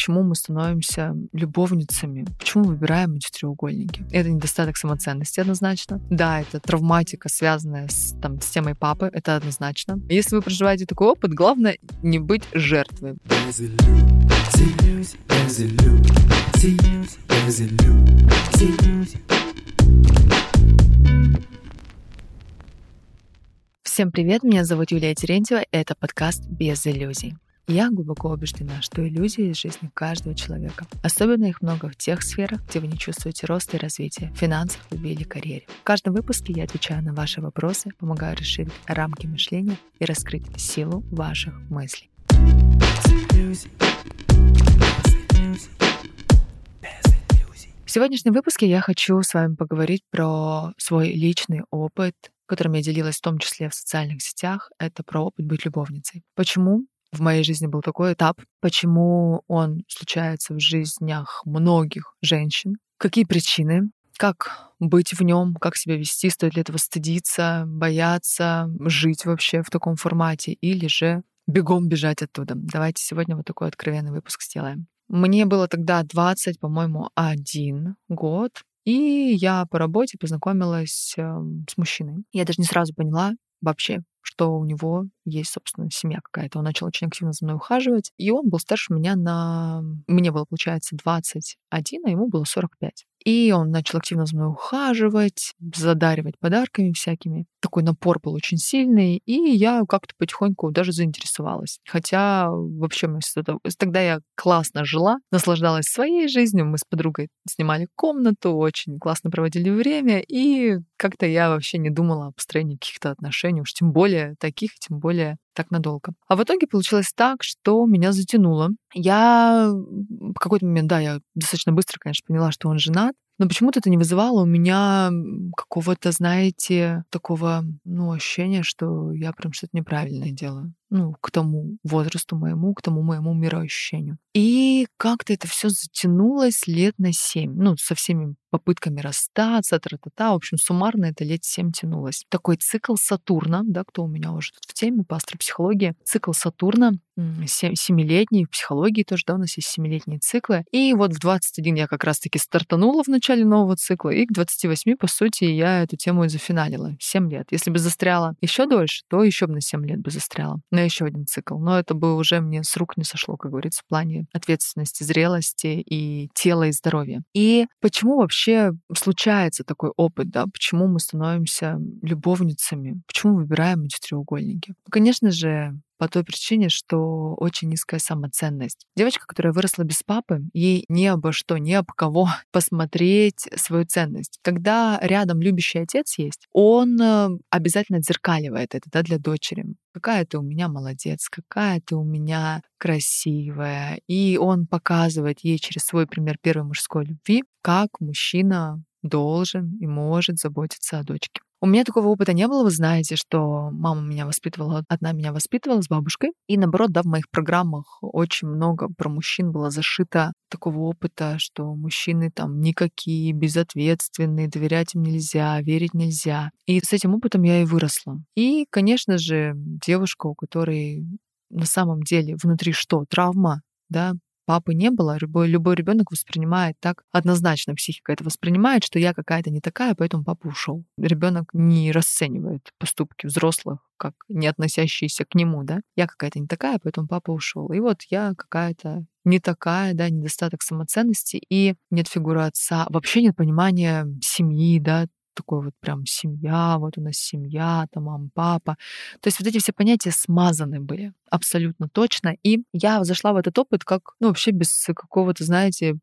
почему мы становимся любовницами, почему выбираем эти треугольники. Это недостаток самоценности однозначно. Да, это травматика, связанная с, там, с темой папы, это однозначно. Если вы проживаете такой опыт, главное не быть жертвой. Всем привет, меня зовут Юлия Терентьева, это подкаст «Без иллюзий». Я глубоко убеждена, что иллюзии из жизни каждого человека. Особенно их много в тех сферах, где вы не чувствуете роста и развития, в финансах, любви или карьере. В каждом выпуске я отвечаю на ваши вопросы, помогаю расширить рамки мышления и раскрыть силу ваших мыслей. В сегодняшнем выпуске я хочу с вами поговорить про свой личный опыт, которым я делилась в том числе в социальных сетях. Это про опыт быть любовницей. Почему? В моей жизни был такой этап, почему он случается в жизнях многих женщин, какие причины, как быть в нем, как себя вести, стоит ли этого стыдиться, бояться, жить вообще в таком формате или же бегом бежать оттуда. Давайте сегодня вот такой откровенный выпуск сделаем. Мне было тогда 20, по-моему, один год, и я по работе познакомилась э, с мужчиной. Я даже не сразу поняла вообще, что у него есть, собственно, семья какая-то. Он начал очень активно за мной ухаживать, и он был старше меня на... Мне было, получается, 21, а ему было 45. И он начал активно за мной ухаживать, задаривать подарками всякими. Такой напор был очень сильный, и я как-то потихоньку даже заинтересовалась. Хотя вообще мы тогда я классно жила, наслаждалась своей жизнью. Мы с подругой снимали комнату, очень классно проводили время, и как-то я вообще не думала о построении каких-то отношений, уж тем более таких, тем более так надолго. А в итоге получилось так, что меня затянуло. Я в какой-то момент, да, я достаточно быстро, конечно, поняла, что он женат, но почему-то это не вызывало у меня какого-то, знаете, такого, ну, ощущения, что я прям что-то неправильное делаю. Ну, к тому возрасту моему, к тому моему мироощущению. И как-то это все затянулось лет на семь. Ну, со всеми попытками расстаться, тра-та-та. В общем, суммарно это лет семь тянулось. Такой цикл Сатурна, да, кто у меня уже тут в теме по астропсихологии. Цикл Сатурна семилетний, в психологии тоже, да, у нас есть семилетние циклы. И вот в 21 я как раз-таки стартанула в начале нового цикла, и к 28, по сути, я эту тему и зафиналила. 7 лет. Если бы застряла еще дольше, то еще бы на 7 лет бы застряла. На еще один цикл. Но это бы уже мне с рук не сошло, как говорится, в плане ответственности, зрелости и тела и здоровья. И почему вообще случается такой опыт, да? Почему мы становимся любовницами? Почему выбираем эти треугольники? Конечно же, по той причине, что очень низкая самоценность. Девочка, которая выросла без папы, ей не обо что, не об кого посмотреть свою ценность. Когда рядом любящий отец есть, он э, обязательно отзеркаливает это да, для дочери. Какая ты у меня молодец, какая ты у меня красивая. И он показывает ей через свой пример первой мужской любви, как мужчина должен и может заботиться о дочке. У меня такого опыта не было. Вы знаете, что мама меня воспитывала, одна меня воспитывала с бабушкой. И наоборот, да, в моих программах очень много про мужчин было зашито такого опыта, что мужчины там никакие, безответственные, доверять им нельзя, верить нельзя. И с этим опытом я и выросла. И, конечно же, девушка, у которой на самом деле внутри что? Травма, да, папы не было, любой, любой ребенок воспринимает так однозначно, психика это воспринимает, что я какая-то не такая, поэтому папа ушел. Ребенок не расценивает поступки взрослых как не относящиеся к нему, да. Я какая-то не такая, поэтому папа ушел. И вот я какая-то не такая, да, недостаток самоценности и нет фигуры отца, вообще нет понимания семьи, да, такой вот прям семья, вот у нас семья, там мама, папа. То есть вот эти все понятия смазаны были абсолютно точно. И я зашла в этот опыт как, ну, вообще без какого-то, знаете,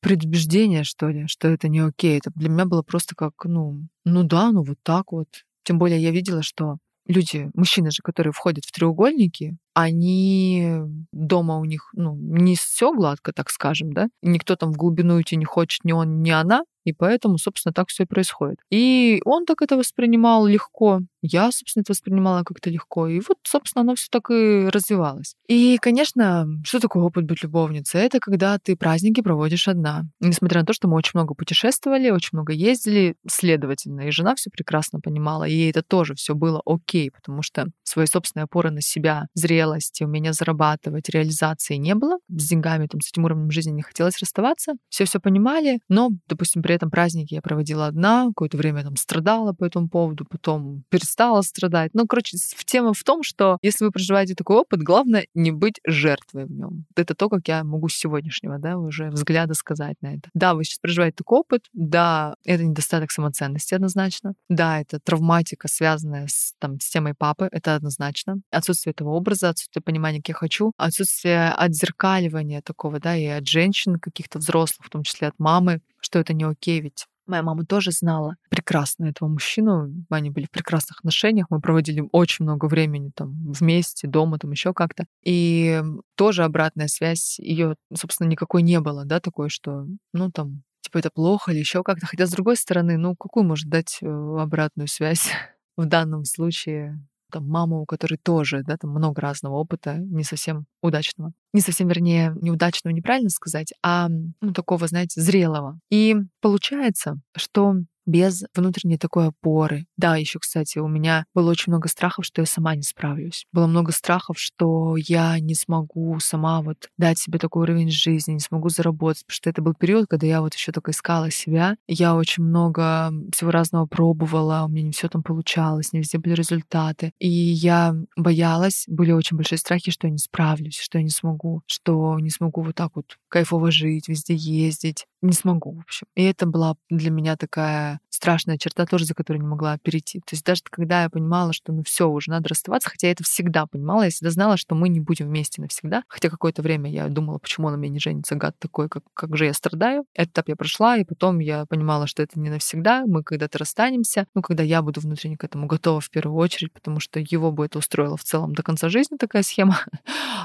предубеждения, что ли, что это не окей. Это для меня было просто как, ну, ну да, ну вот так вот. Тем более я видела, что люди, мужчины же, которые входят в треугольники, они дома у них, ну, не все гладко, так скажем, да, никто там в глубину идти не хочет, ни он, ни она, и поэтому, собственно, так все и происходит. И он так это воспринимал легко. Я, собственно, это воспринимала как-то легко. И вот, собственно, оно все так и развивалось. И, конечно, что такое опыт быть любовницей? Это когда ты праздники проводишь одна. Несмотря на то, что мы очень много путешествовали, очень много ездили, следовательно, и жена все прекрасно понимала, и ей это тоже все было окей, потому что свои собственные опоры на себя, зрелости, умения зарабатывать, реализации не было. С деньгами, там, с этим уровнем жизни не хотелось расставаться. Все все понимали, но, допустим, при этом праздники я проводила одна, какое-то время там страдала по этому поводу, потом перестала страдать. Ну, короче, тема в том, что если вы проживаете такой опыт, главное не быть жертвой в нем. Это то, как я могу с сегодняшнего, да, уже взгляда сказать на это. Да, вы сейчас проживаете такой опыт, да, это недостаток самоценности однозначно, да, это травматика, связанная с, там, с темой папы, это однозначно. Отсутствие этого образа, отсутствие понимания, как я хочу, отсутствие отзеркаливания такого, да, и от женщин каких-то взрослых, в том числе от мамы, что это не окей, ведь Моя мама тоже знала прекрасно этого мужчину. Они были в прекрасных отношениях. Мы проводили очень много времени там вместе, дома, там еще как-то. И тоже обратная связь ее, собственно, никакой не было, да, такой, что, ну, там, типа это плохо или еще как-то. Хотя, с другой стороны, ну, какую может дать э, обратную связь в данном случае там, мама, у которой тоже, да, там много разного опыта, не совсем удачного. Не совсем, вернее, неудачного, неправильно сказать, а, ну, такого, знаете, зрелого. И получается, что без внутренней такой опоры. Да, еще, кстати, у меня было очень много страхов, что я сама не справлюсь. Было много страхов, что я не смогу сама вот дать себе такой уровень жизни, не смогу заработать, потому что это был период, когда я вот еще только искала себя. Я очень много всего разного пробовала, у меня не все там получалось, не везде были результаты. И я боялась, были очень большие страхи, что я не справлюсь, что я не смогу, что не смогу вот так вот кайфово жить, везде ездить. Не смогу, в общем. И это была для меня такая страшная черта тоже, за которую не могла перейти. То есть даже когда я понимала, что ну все, уже надо расставаться, хотя я это всегда понимала, я всегда знала, что мы не будем вместе навсегда. Хотя какое-то время я думала, почему на меня не женится, гад такой, как, как же я страдаю. Этот этап я прошла, и потом я понимала, что это не навсегда, мы когда-то расстанемся, ну, когда я буду внутренне к этому готова в первую очередь, потому что его бы это устроило в целом до конца жизни, такая схема.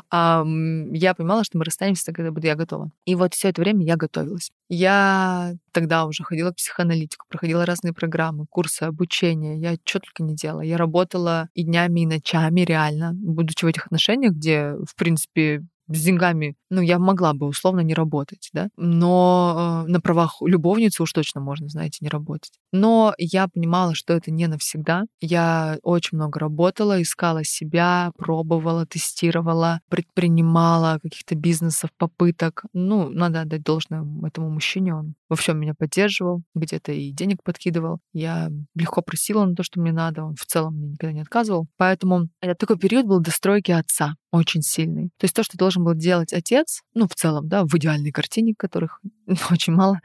А я понимала, что мы расстанемся, когда буду я готова. И вот все это время я готовилась. Я тогда уже ходила в психоаналитику, проходила разные программы, курсы, обучения. Я что только не делала. Я работала и днями, и ночами реально, будучи в этих отношениях, где, в принципе, с деньгами, ну, я могла бы условно не работать, да, но э, на правах любовницы уж точно можно, знаете, не работать. Но я понимала, что это не навсегда. Я очень много работала, искала себя, пробовала, тестировала, предпринимала каких-то бизнесов, попыток. Ну, надо отдать должное этому мужчине, он во всем меня поддерживал, где-то и денег подкидывал. Я легко просила на то, что мне надо, он в целом мне никогда не отказывал. Поэтому это такой период был достройки отца очень сильный. То есть то, что должен был делать отец, ну, в целом, да, в идеальной картине, которых очень мало,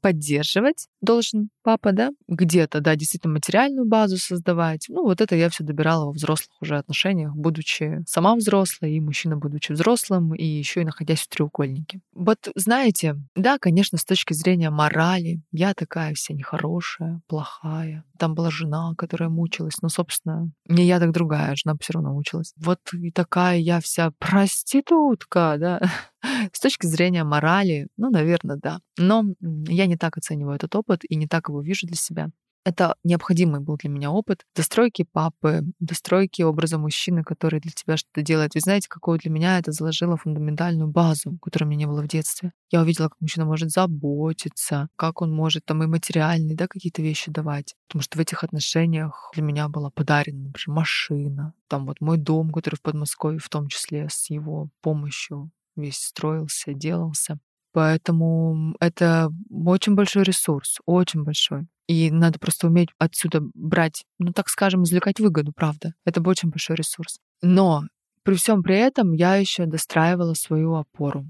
поддерживать должен папа, да, где-то, да, действительно материальную базу создавать. Ну, вот это я все добирала во взрослых уже отношениях, будучи сама взрослой, и мужчина, будучи взрослым, и еще и находясь в треугольнике. Вот, знаете, да, конечно, с точки зрения морали, я такая вся нехорошая, плохая. Там была жена, которая мучилась, но, собственно, не я, так другая, жена все равно мучилась. Вот и такая я вся проститутка, да. С точки зрения морали, ну, наверное, да. Но я не так оцениваю этот опыт и не так его вижу для себя. Это необходимый был для меня опыт достройки папы, достройки образа мужчины, который для тебя что-то делает. Вы знаете, какую для меня это заложило фундаментальную базу, которой у меня не было в детстве. Я увидела, как мужчина может заботиться, как он может там и материальные, да, какие-то вещи давать. Потому что в этих отношениях для меня была подарена, например, машина, там вот мой дом, который в Подмосковье, в том числе с его помощью весь строился, делался. Поэтому это очень большой ресурс, очень большой. И надо просто уметь отсюда брать, ну так скажем, извлекать выгоду, правда. Это очень большой ресурс. Но при всем при этом я еще достраивала свою опору.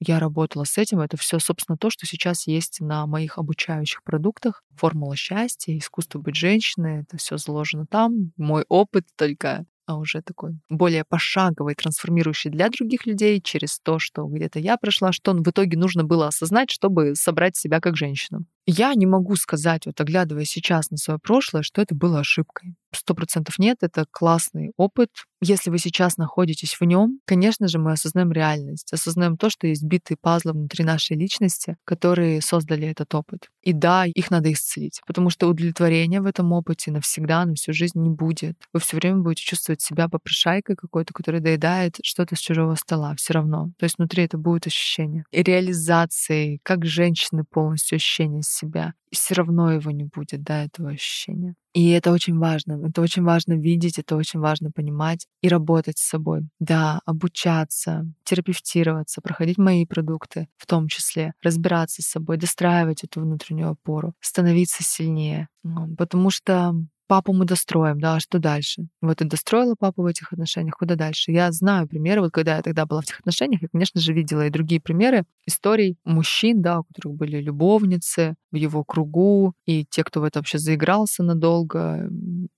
Я работала с этим. Это все, собственно, то, что сейчас есть на моих обучающих продуктах. Формула счастья, искусство быть женщиной. Это все заложено там. Мой опыт только а уже такой более пошаговый, трансформирующий для других людей через то, что где-то я прошла, что в итоге нужно было осознать, чтобы собрать себя как женщину. Я не могу сказать, вот оглядывая сейчас на свое прошлое, что это было ошибкой. Сто процентов нет, это классный опыт. Если вы сейчас находитесь в нем, конечно же, мы осознаем реальность, осознаем то, что есть битые пазлы внутри нашей личности, которые создали этот опыт. И да, их надо исцелить, потому что удовлетворения в этом опыте навсегда, на всю жизнь не будет. Вы все время будете чувствовать себя попрошайкой какой-то, которая доедает что-то с чужого стола все равно. То есть внутри это будет ощущение. И реализации, как женщины полностью ощущение себя, и все равно его не будет, да, этого ощущения. И это очень важно. Это очень важно видеть, это очень важно понимать и работать с собой. Да, обучаться, терапевтироваться, проходить мои продукты в том числе, разбираться с собой, достраивать эту внутреннюю опору, становиться сильнее. Потому что папу мы достроим, да, а что дальше? Вот и достроила папу в этих отношениях, куда дальше? Я знаю примеры, вот когда я тогда была в этих отношениях, я, конечно же, видела и другие примеры историй мужчин, да, у которых были любовницы в его кругу, и те, кто в это вообще заигрался надолго,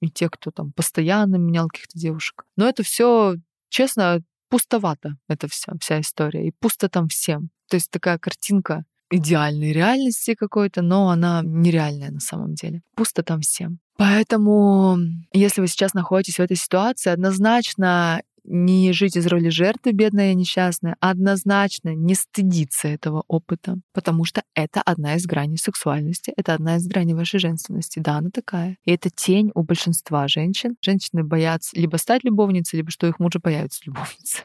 и те, кто там постоянно менял каких-то девушек. Но это все, честно, пустовато, это вся, вся история, и пусто там всем. То есть такая картинка идеальной реальности какой-то, но она нереальная на самом деле. Пусто там всем. Поэтому, если вы сейчас находитесь в этой ситуации, однозначно не жить из роли жертвы, бедная и несчастная, однозначно не стыдиться этого опыта, потому что это одна из граней сексуальности, это одна из граней вашей женственности. Да, она такая. И это тень у большинства женщин. Женщины боятся либо стать любовницей, либо что их мужа появится любовница.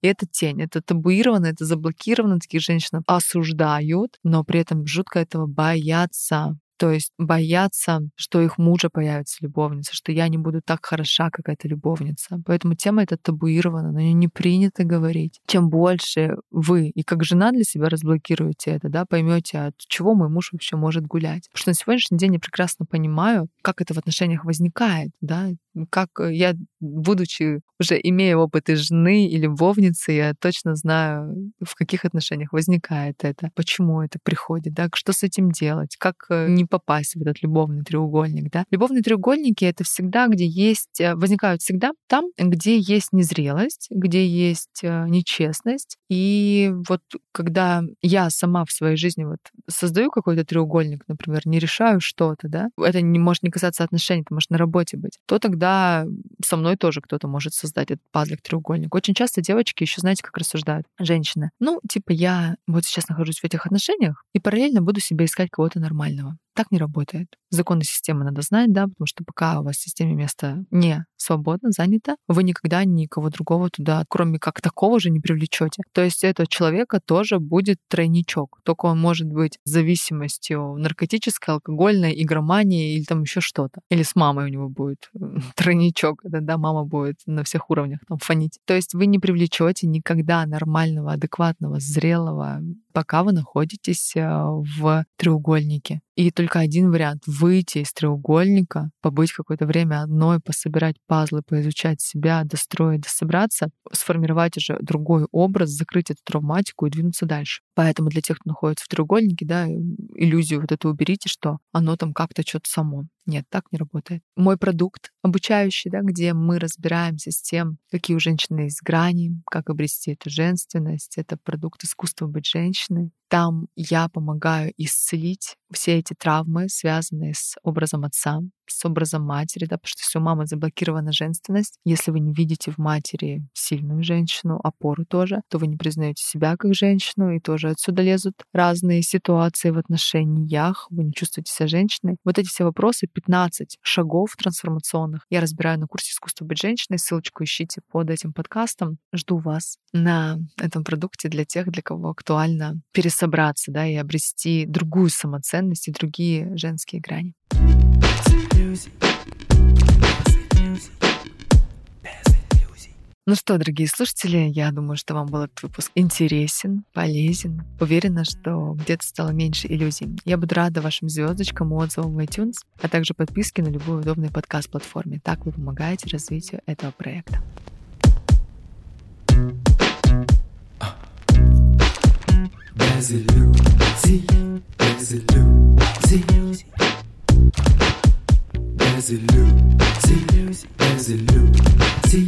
И это тень, это табуировано, это заблокировано, таких женщин осуждают, но при этом жутко этого боятся. То есть боятся, что их мужа появится любовница, что я не буду так хороша, как эта любовница. Поэтому тема эта табуирована, на нее не принято говорить. Чем больше вы и как жена для себя разблокируете это, да, поймете, от чего мой муж вообще может гулять. Потому что на сегодняшний день я прекрасно понимаю, как это в отношениях возникает, да, как я, будучи уже имея опыт и жены, и любовницы, я точно знаю, в каких отношениях возникает это, почему это приходит, да, что с этим делать, как э, не попасть в этот любовный треугольник, да. Любовные треугольники — это всегда, где есть, э, возникают всегда там, где есть незрелость, где есть э, нечестность. И вот когда я сама в своей жизни вот создаю какой-то треугольник, например, не решаю что-то, да, это не может не касаться отношений, это может на работе быть, то тогда со мной тоже кто-то может создать этот пазлик треугольник. Очень часто девочки еще знаете, как рассуждают женщины. Ну, типа, я вот сейчас нахожусь в этих отношениях и параллельно буду себе искать кого-то нормального. Так не работает. Законы системы надо знать, да, потому что пока у вас в системе место не свободно, занято, вы никогда никого другого туда, кроме как такого же, не привлечете. То есть этого человека тоже будет тройничок. Только он может быть зависимостью наркотической, алкогольной, игромании или там еще что-то. Или с мамой у него будет тройничок, да, да, мама будет на всех уровнях там фонить. То есть вы не привлечете никогда нормального, адекватного, зрелого, пока вы находитесь э, в треугольнике. И только один вариант — выйти из треугольника, побыть какое-то время одной, пособирать пазлы, поизучать себя, достроить, дособраться, сформировать уже другой образ, закрыть эту травматику и двинуться дальше. Поэтому для тех, кто находится в треугольнике, да, иллюзию вот эту уберите, что оно там как-то что-то само. Нет, так не работает. Мой продукт обучающий, да, где мы разбираемся с тем, какие у женщины есть грани, как обрести эту женственность. Это продукт искусства быть женщиной. Там я помогаю исцелить все эти травмы, связанные с образом отца, с образом матери, да, потому что если у мамы заблокирована женственность, если вы не видите в матери сильную женщину, опору тоже, то вы не признаете себя как женщину, и тоже отсюда лезут разные ситуации в отношениях, вы не чувствуете себя женщиной. Вот эти все вопросы, 15 шагов трансформационных, я разбираю на курсе искусства быть женщиной, ссылочку ищите под этим подкастом. Жду вас на этом продукте для тех, для кого актуально пересобраться, да, и обрести другую самоценность и другие женские грани. Ну что, дорогие слушатели, я думаю, что вам был этот выпуск интересен, полезен. Уверена, что где-то стало меньше иллюзий. Я буду рада вашим звездочкам, отзывам в iTunes, а также подписке на любую удобную подкаст-платформе. Так вы помогаете развитию этого проекта. Без иллюзий, без иллюзий. résolu, si, résolu, si,